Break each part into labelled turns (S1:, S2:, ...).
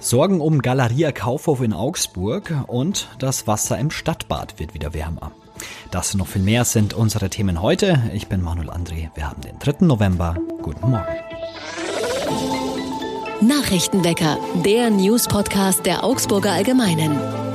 S1: Sorgen um Galeria Kaufhof in Augsburg und das Wasser im Stadtbad wird wieder wärmer. Das und noch viel mehr sind unsere Themen heute. Ich bin Manuel André. Wir haben den 3. November. Guten Morgen.
S2: Nachrichtenwecker, der News-Podcast der Augsburger Allgemeinen.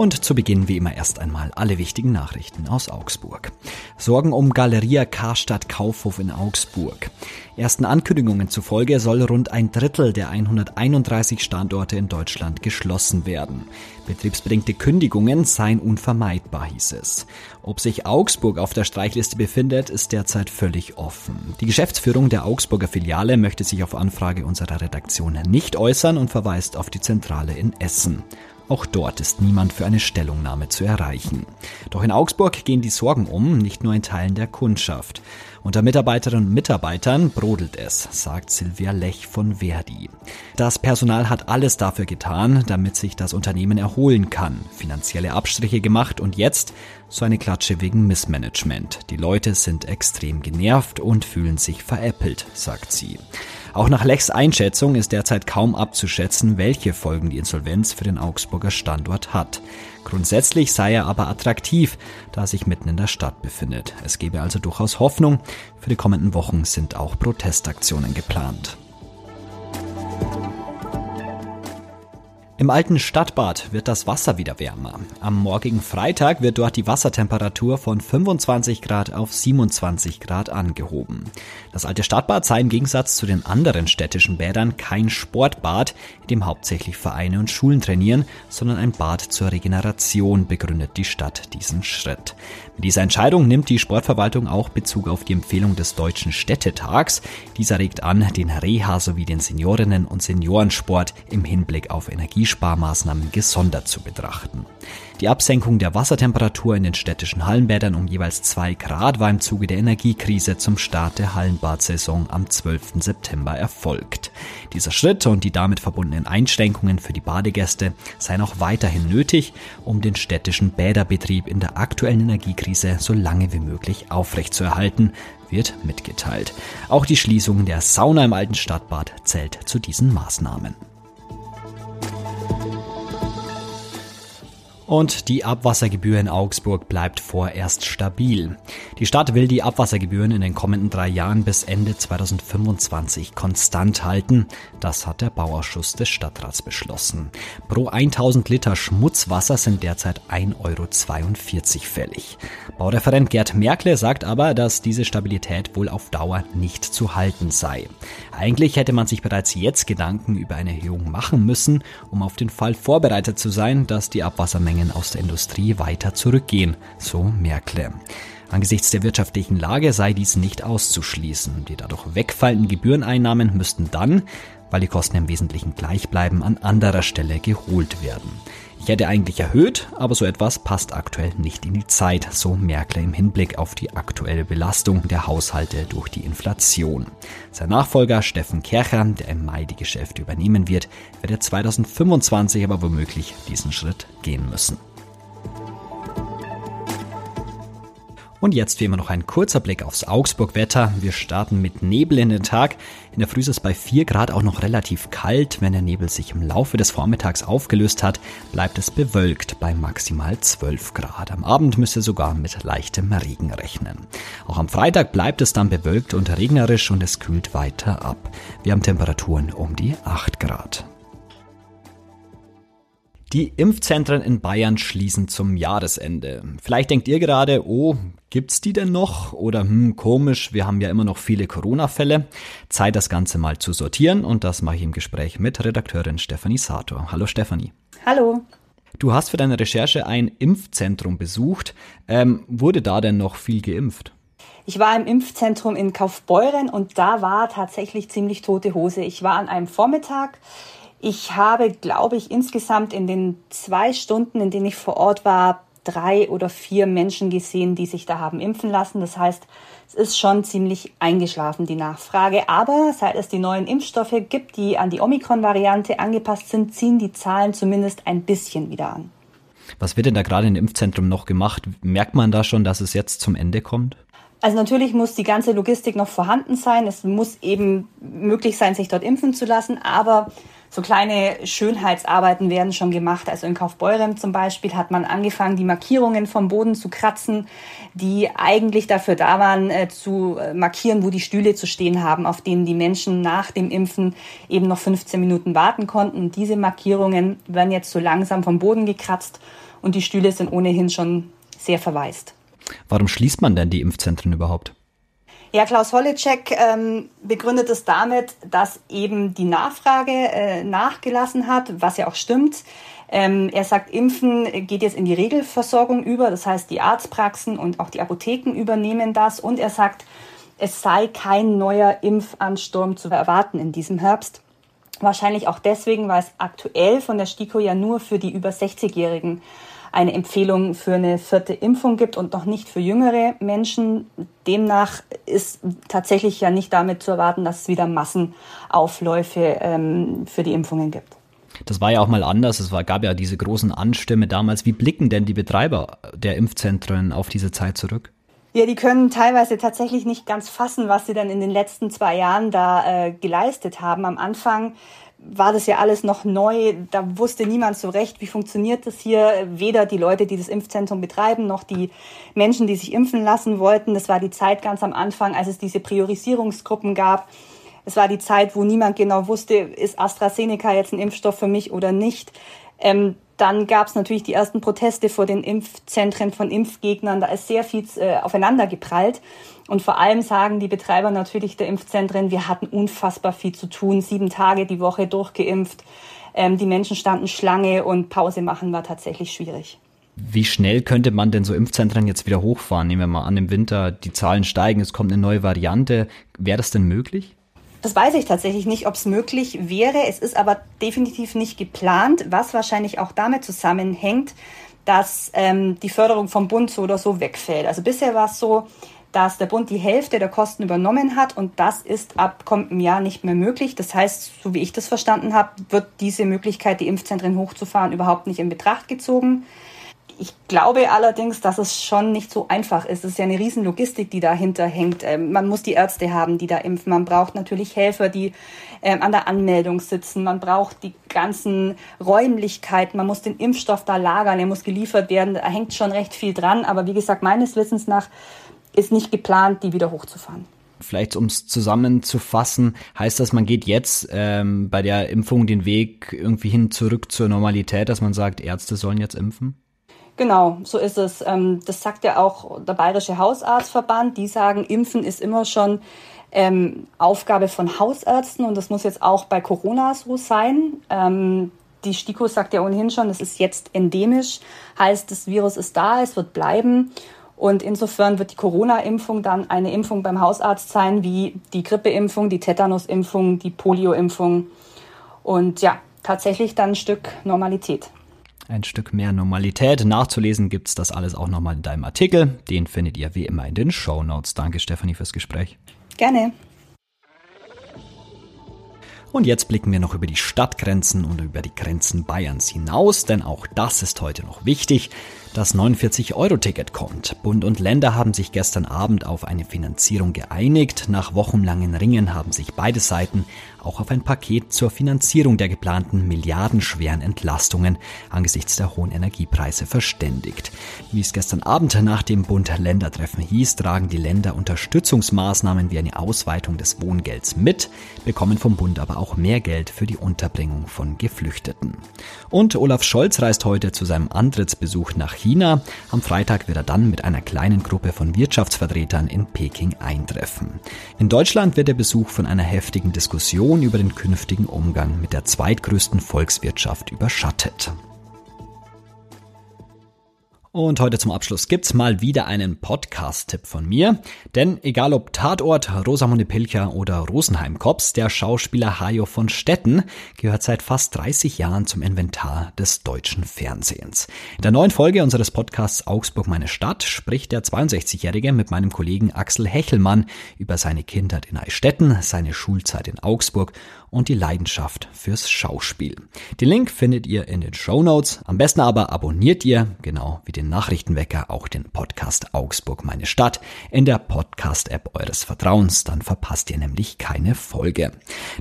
S1: Und zu Beginn wie immer erst einmal alle wichtigen Nachrichten aus Augsburg. Sorgen um Galeria Karstadt Kaufhof in Augsburg. Ersten Ankündigungen zufolge soll rund ein Drittel der 131 Standorte in Deutschland geschlossen werden. Betriebsbedingte Kündigungen seien unvermeidbar, hieß es. Ob sich Augsburg auf der Streichliste befindet, ist derzeit völlig offen. Die Geschäftsführung der Augsburger Filiale möchte sich auf Anfrage unserer Redaktion nicht äußern und verweist auf die Zentrale in Essen. Auch dort ist niemand für eine Stellungnahme zu erreichen. Doch in Augsburg gehen die Sorgen um, nicht nur in Teilen der Kundschaft. Unter Mitarbeiterinnen und Mitarbeitern brodelt es, sagt Silvia Lech von Verdi. Das Personal hat alles dafür getan, damit sich das Unternehmen erholen kann, finanzielle Abstriche gemacht und jetzt so eine Klatsche wegen Missmanagement. Die Leute sind extrem genervt und fühlen sich veräppelt, sagt sie. Auch nach Lechs Einschätzung ist derzeit kaum abzuschätzen, welche Folgen die Insolvenz für den Augsburger Standort hat. Grundsätzlich sei er aber attraktiv, da er sich mitten in der Stadt befindet. Es gebe also durchaus Hoffnung. Für die kommenden Wochen sind auch Protestaktionen geplant. Im alten Stadtbad wird das Wasser wieder wärmer. Am morgigen Freitag wird dort die Wassertemperatur von 25 Grad auf 27 Grad angehoben. Das alte Stadtbad sei im Gegensatz zu den anderen städtischen Bädern kein Sportbad, in dem hauptsächlich Vereine und Schulen trainieren, sondern ein Bad zur Regeneration, begründet die Stadt diesen Schritt. Mit dieser Entscheidung nimmt die Sportverwaltung auch Bezug auf die Empfehlung des Deutschen Städtetags. Dieser regt an, den Reha sowie den Seniorinnen- und Seniorensport im Hinblick auf Energie Energiesparmaßnahmen gesondert zu betrachten. Die Absenkung der Wassertemperatur in den städtischen Hallenbädern um jeweils zwei Grad war im Zuge der Energiekrise zum Start der Hallenbadsaison am 12. September erfolgt. Dieser Schritt und die damit verbundenen Einschränkungen für die Badegäste seien auch weiterhin nötig, um den städtischen Bäderbetrieb in der aktuellen Energiekrise so lange wie möglich aufrechtzuerhalten, wird mitgeteilt. Auch die Schließung der Sauna im alten Stadtbad zählt zu diesen Maßnahmen. Und die Abwassergebühr in Augsburg bleibt vorerst stabil. Die Stadt will die Abwassergebühren in den kommenden drei Jahren bis Ende 2025 konstant halten. Das hat der Bauausschuss des Stadtrats beschlossen. Pro 1000 Liter Schmutzwasser sind derzeit 1,42 Euro fällig. Baureferent Gerd Merkle sagt aber, dass diese Stabilität wohl auf Dauer nicht zu halten sei. Eigentlich hätte man sich bereits jetzt Gedanken über eine Erhöhung machen müssen, um auf den Fall vorbereitet zu sein, dass die Abwassermenge Mengen aus der Industrie weiter zurückgehen, so Merkle. Angesichts der wirtschaftlichen Lage sei dies nicht auszuschließen. Die dadurch wegfallenden Gebühreneinnahmen müssten dann, weil die Kosten im Wesentlichen gleich bleiben, an anderer Stelle geholt werden. Ich hätte eigentlich erhöht, aber so etwas passt aktuell nicht in die Zeit, so Merkel im Hinblick auf die aktuelle Belastung der Haushalte durch die Inflation. Sein Nachfolger Steffen Kercher, der im Mai die Geschäfte übernehmen wird, werde 2025 aber womöglich diesen Schritt gehen müssen. Und jetzt wie immer noch ein kurzer Blick aufs Augsburg-Wetter. Wir starten mit Nebel in den Tag. In der Früh ist es bei 4 Grad auch noch relativ kalt. Wenn der Nebel sich im Laufe des Vormittags aufgelöst hat, bleibt es bewölkt bei maximal 12 Grad. Am Abend müsst ihr sogar mit leichtem Regen rechnen. Auch am Freitag bleibt es dann bewölkt und regnerisch und es kühlt weiter ab. Wir haben Temperaturen um die 8 Grad. Die Impfzentren in Bayern schließen zum Jahresende. Vielleicht denkt ihr gerade, oh, gibt's die denn noch? Oder hm, komisch, wir haben ja immer noch viele Corona-Fälle. Zeit, das Ganze mal zu sortieren und das mache ich im Gespräch mit Redakteurin Stefanie Sator. Hallo Stefanie.
S3: Hallo.
S1: Du hast für deine Recherche ein Impfzentrum besucht. Ähm, wurde da denn noch viel geimpft?
S3: Ich war im Impfzentrum in Kaufbeuren und da war tatsächlich ziemlich tote Hose. Ich war an einem Vormittag ich habe, glaube ich, insgesamt in den zwei Stunden, in denen ich vor Ort war, drei oder vier Menschen gesehen, die sich da haben impfen lassen. Das heißt, es ist schon ziemlich eingeschlafen, die Nachfrage. Aber seit es die neuen Impfstoffe gibt, die an die Omikron-Variante angepasst sind, ziehen die Zahlen zumindest ein bisschen wieder an.
S1: Was wird denn da gerade im Impfzentrum noch gemacht? Merkt man da schon, dass es jetzt zum Ende kommt?
S3: Also natürlich muss die ganze Logistik noch vorhanden sein. Es muss eben möglich sein, sich dort impfen zu lassen. Aber so kleine Schönheitsarbeiten werden schon gemacht. Also in Kaufbeuren zum Beispiel hat man angefangen, die Markierungen vom Boden zu kratzen, die eigentlich dafür da waren, äh, zu äh, markieren, wo die Stühle zu stehen haben, auf denen die Menschen nach dem Impfen eben noch 15 Minuten warten konnten. Und diese Markierungen werden jetzt so langsam vom Boden gekratzt und die Stühle sind ohnehin schon sehr verwaist.
S1: Warum schließt man denn die Impfzentren überhaupt?
S3: Ja, Klaus Holleczek ähm, begründet es damit, dass eben die Nachfrage äh, nachgelassen hat, was ja auch stimmt. Ähm, er sagt, Impfen geht jetzt in die Regelversorgung über, das heißt, die Arztpraxen und auch die Apotheken übernehmen das. Und er sagt, es sei kein neuer Impfansturm zu erwarten in diesem Herbst. Wahrscheinlich auch deswegen, weil es aktuell von der STIKO ja nur für die über 60-Jährigen eine Empfehlung für eine vierte Impfung gibt und noch nicht für jüngere Menschen. Demnach ist tatsächlich ja nicht damit zu erwarten, dass es wieder Massenaufläufe ähm, für die Impfungen gibt.
S1: Das war ja auch mal anders. Es war, gab ja diese großen Anstimme damals. Wie blicken denn die Betreiber der Impfzentren auf diese Zeit zurück?
S3: Ja, die können teilweise tatsächlich nicht ganz fassen, was sie dann in den letzten zwei Jahren da äh, geleistet haben. Am Anfang war das ja alles noch neu. Da wusste niemand so recht, wie funktioniert das hier. Weder die Leute, die das Impfzentrum betreiben, noch die Menschen, die sich impfen lassen wollten. Das war die Zeit ganz am Anfang, als es diese Priorisierungsgruppen gab. Es war die Zeit, wo niemand genau wusste, ist AstraZeneca jetzt ein Impfstoff für mich oder nicht. Ähm, dann gab es natürlich die ersten Proteste vor den Impfzentren von Impfgegnern. Da ist sehr viel äh, aufeinander geprallt. Und vor allem sagen die Betreiber natürlich der Impfzentren, wir hatten unfassbar viel zu tun, sieben Tage die Woche durchgeimpft. Ähm, die Menschen standen Schlange und Pause machen war tatsächlich schwierig.
S1: Wie schnell könnte man denn so Impfzentren jetzt wieder hochfahren? Nehmen wir mal an, im Winter die Zahlen steigen, es kommt eine neue Variante. Wäre das denn möglich?
S3: Das weiß ich tatsächlich nicht, ob es möglich wäre. Es ist aber definitiv nicht geplant, was wahrscheinlich auch damit zusammenhängt, dass ähm, die Förderung vom Bund so oder so wegfällt. Also bisher war es so, dass der Bund die Hälfte der Kosten übernommen hat und das ist ab kommendem Jahr nicht mehr möglich. Das heißt, so wie ich das verstanden habe, wird diese Möglichkeit, die Impfzentren hochzufahren, überhaupt nicht in Betracht gezogen. Ich glaube allerdings, dass es schon nicht so einfach ist. Es ist ja eine riesen Logistik, die dahinter hängt. Ähm, man muss die Ärzte haben, die da impfen. Man braucht natürlich Helfer, die ähm, an der Anmeldung sitzen. Man braucht die ganzen Räumlichkeiten. Man muss den Impfstoff da lagern. Er muss geliefert werden. Da hängt schon recht viel dran. Aber wie gesagt, meines Wissens nach ist nicht geplant, die wieder hochzufahren.
S1: Vielleicht um es zusammenzufassen, heißt das, man geht jetzt ähm, bei der Impfung den Weg irgendwie hin zurück zur Normalität, dass man sagt, Ärzte sollen jetzt impfen?
S3: Genau, so ist es. Ähm, das sagt ja auch der Bayerische Hausarztverband. Die sagen, Impfen ist immer schon ähm, Aufgabe von Hausärzten und das muss jetzt auch bei Corona so sein. Ähm, die STIKO sagt ja ohnehin schon, das ist jetzt endemisch, heißt, das Virus ist da, es wird bleiben. Und insofern wird die Corona-Impfung dann eine Impfung beim Hausarzt sein, wie die Grippeimpfung, die Tetanus-Impfung, die Polio-Impfung. Und ja, tatsächlich dann ein Stück Normalität
S1: ein Stück mehr Normalität. Nachzulesen gibt's das alles auch nochmal in deinem Artikel. Den findet ihr wie immer in den Show Notes. Danke, Stefanie, fürs Gespräch.
S3: Gerne.
S1: Und jetzt blicken wir noch über die Stadtgrenzen und über die Grenzen Bayerns hinaus, denn auch das ist heute noch wichtig. Das 49-Euro-Ticket kommt. Bund und Länder haben sich gestern Abend auf eine Finanzierung geeinigt. Nach wochenlangen Ringen haben sich beide Seiten auch auf ein Paket zur Finanzierung der geplanten milliardenschweren Entlastungen angesichts der hohen Energiepreise verständigt. Wie es gestern Abend nach dem Bund-Länder-Treffen hieß, tragen die Länder Unterstützungsmaßnahmen wie eine Ausweitung des Wohngelds mit, bekommen vom Bund aber auch mehr Geld für die Unterbringung von Geflüchteten. Und Olaf Scholz reist heute zu seinem Antrittsbesuch nach China. Am Freitag wird er dann mit einer kleinen Gruppe von Wirtschaftsvertretern in Peking eintreffen. In Deutschland wird der Besuch von einer heftigen Diskussion über den künftigen Umgang mit der zweitgrößten Volkswirtschaft überschattet. Und heute zum Abschluss gibt's mal wieder einen Podcast-Tipp von mir. Denn egal ob Tatort, Rosamunde Pilcher oder Rosenheim Cops, der Schauspieler Hajo von Stetten gehört seit fast 30 Jahren zum Inventar des deutschen Fernsehens. In der neuen Folge unseres Podcasts Augsburg meine Stadt spricht der 62-Jährige mit meinem Kollegen Axel Hechelmann über seine Kindheit in Eichstätten, seine Schulzeit in Augsburg und die Leidenschaft fürs Schauspiel. Den Link findet ihr in den Show Notes. Am besten aber abonniert ihr, genau wie den Nachrichtenwecker auch den Podcast Augsburg meine Stadt in der Podcast-App eures Vertrauens. Dann verpasst ihr nämlich keine Folge.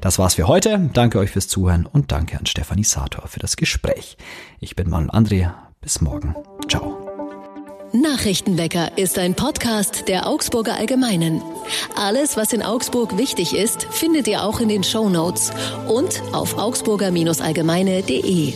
S1: Das war's für heute. Danke euch fürs Zuhören und danke an Stefanie Sator für das Gespräch. Ich bin Manuel André. Bis morgen. Ciao.
S2: Nachrichtenwecker ist ein Podcast der Augsburger Allgemeinen. Alles, was in Augsburg wichtig ist, findet ihr auch in den Show Notes und auf augsburger-allgemeine.de.